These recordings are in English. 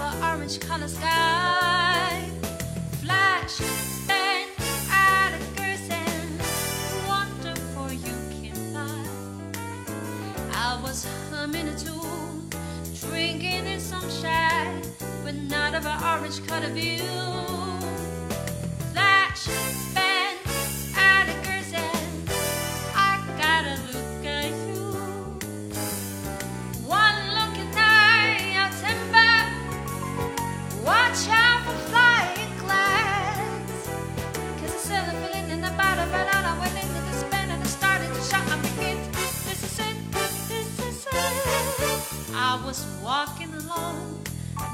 an orange color sky. Flash, bang, out of cursing. Wonderful you can fly. I was humming a tune, drinking in some shine, but not of an orange color view. I was walking along,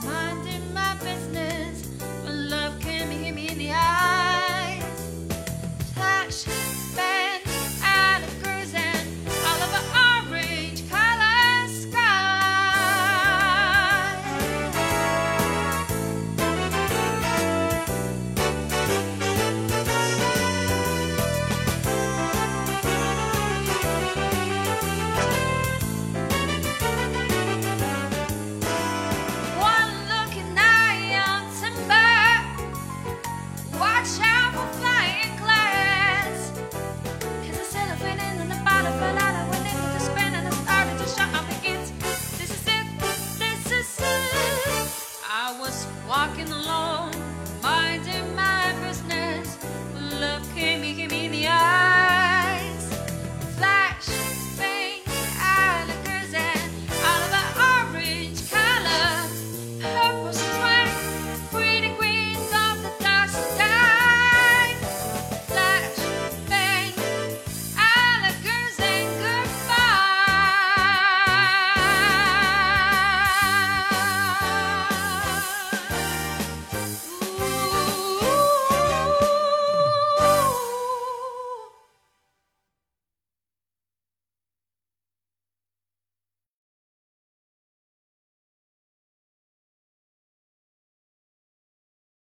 minding my business. rock não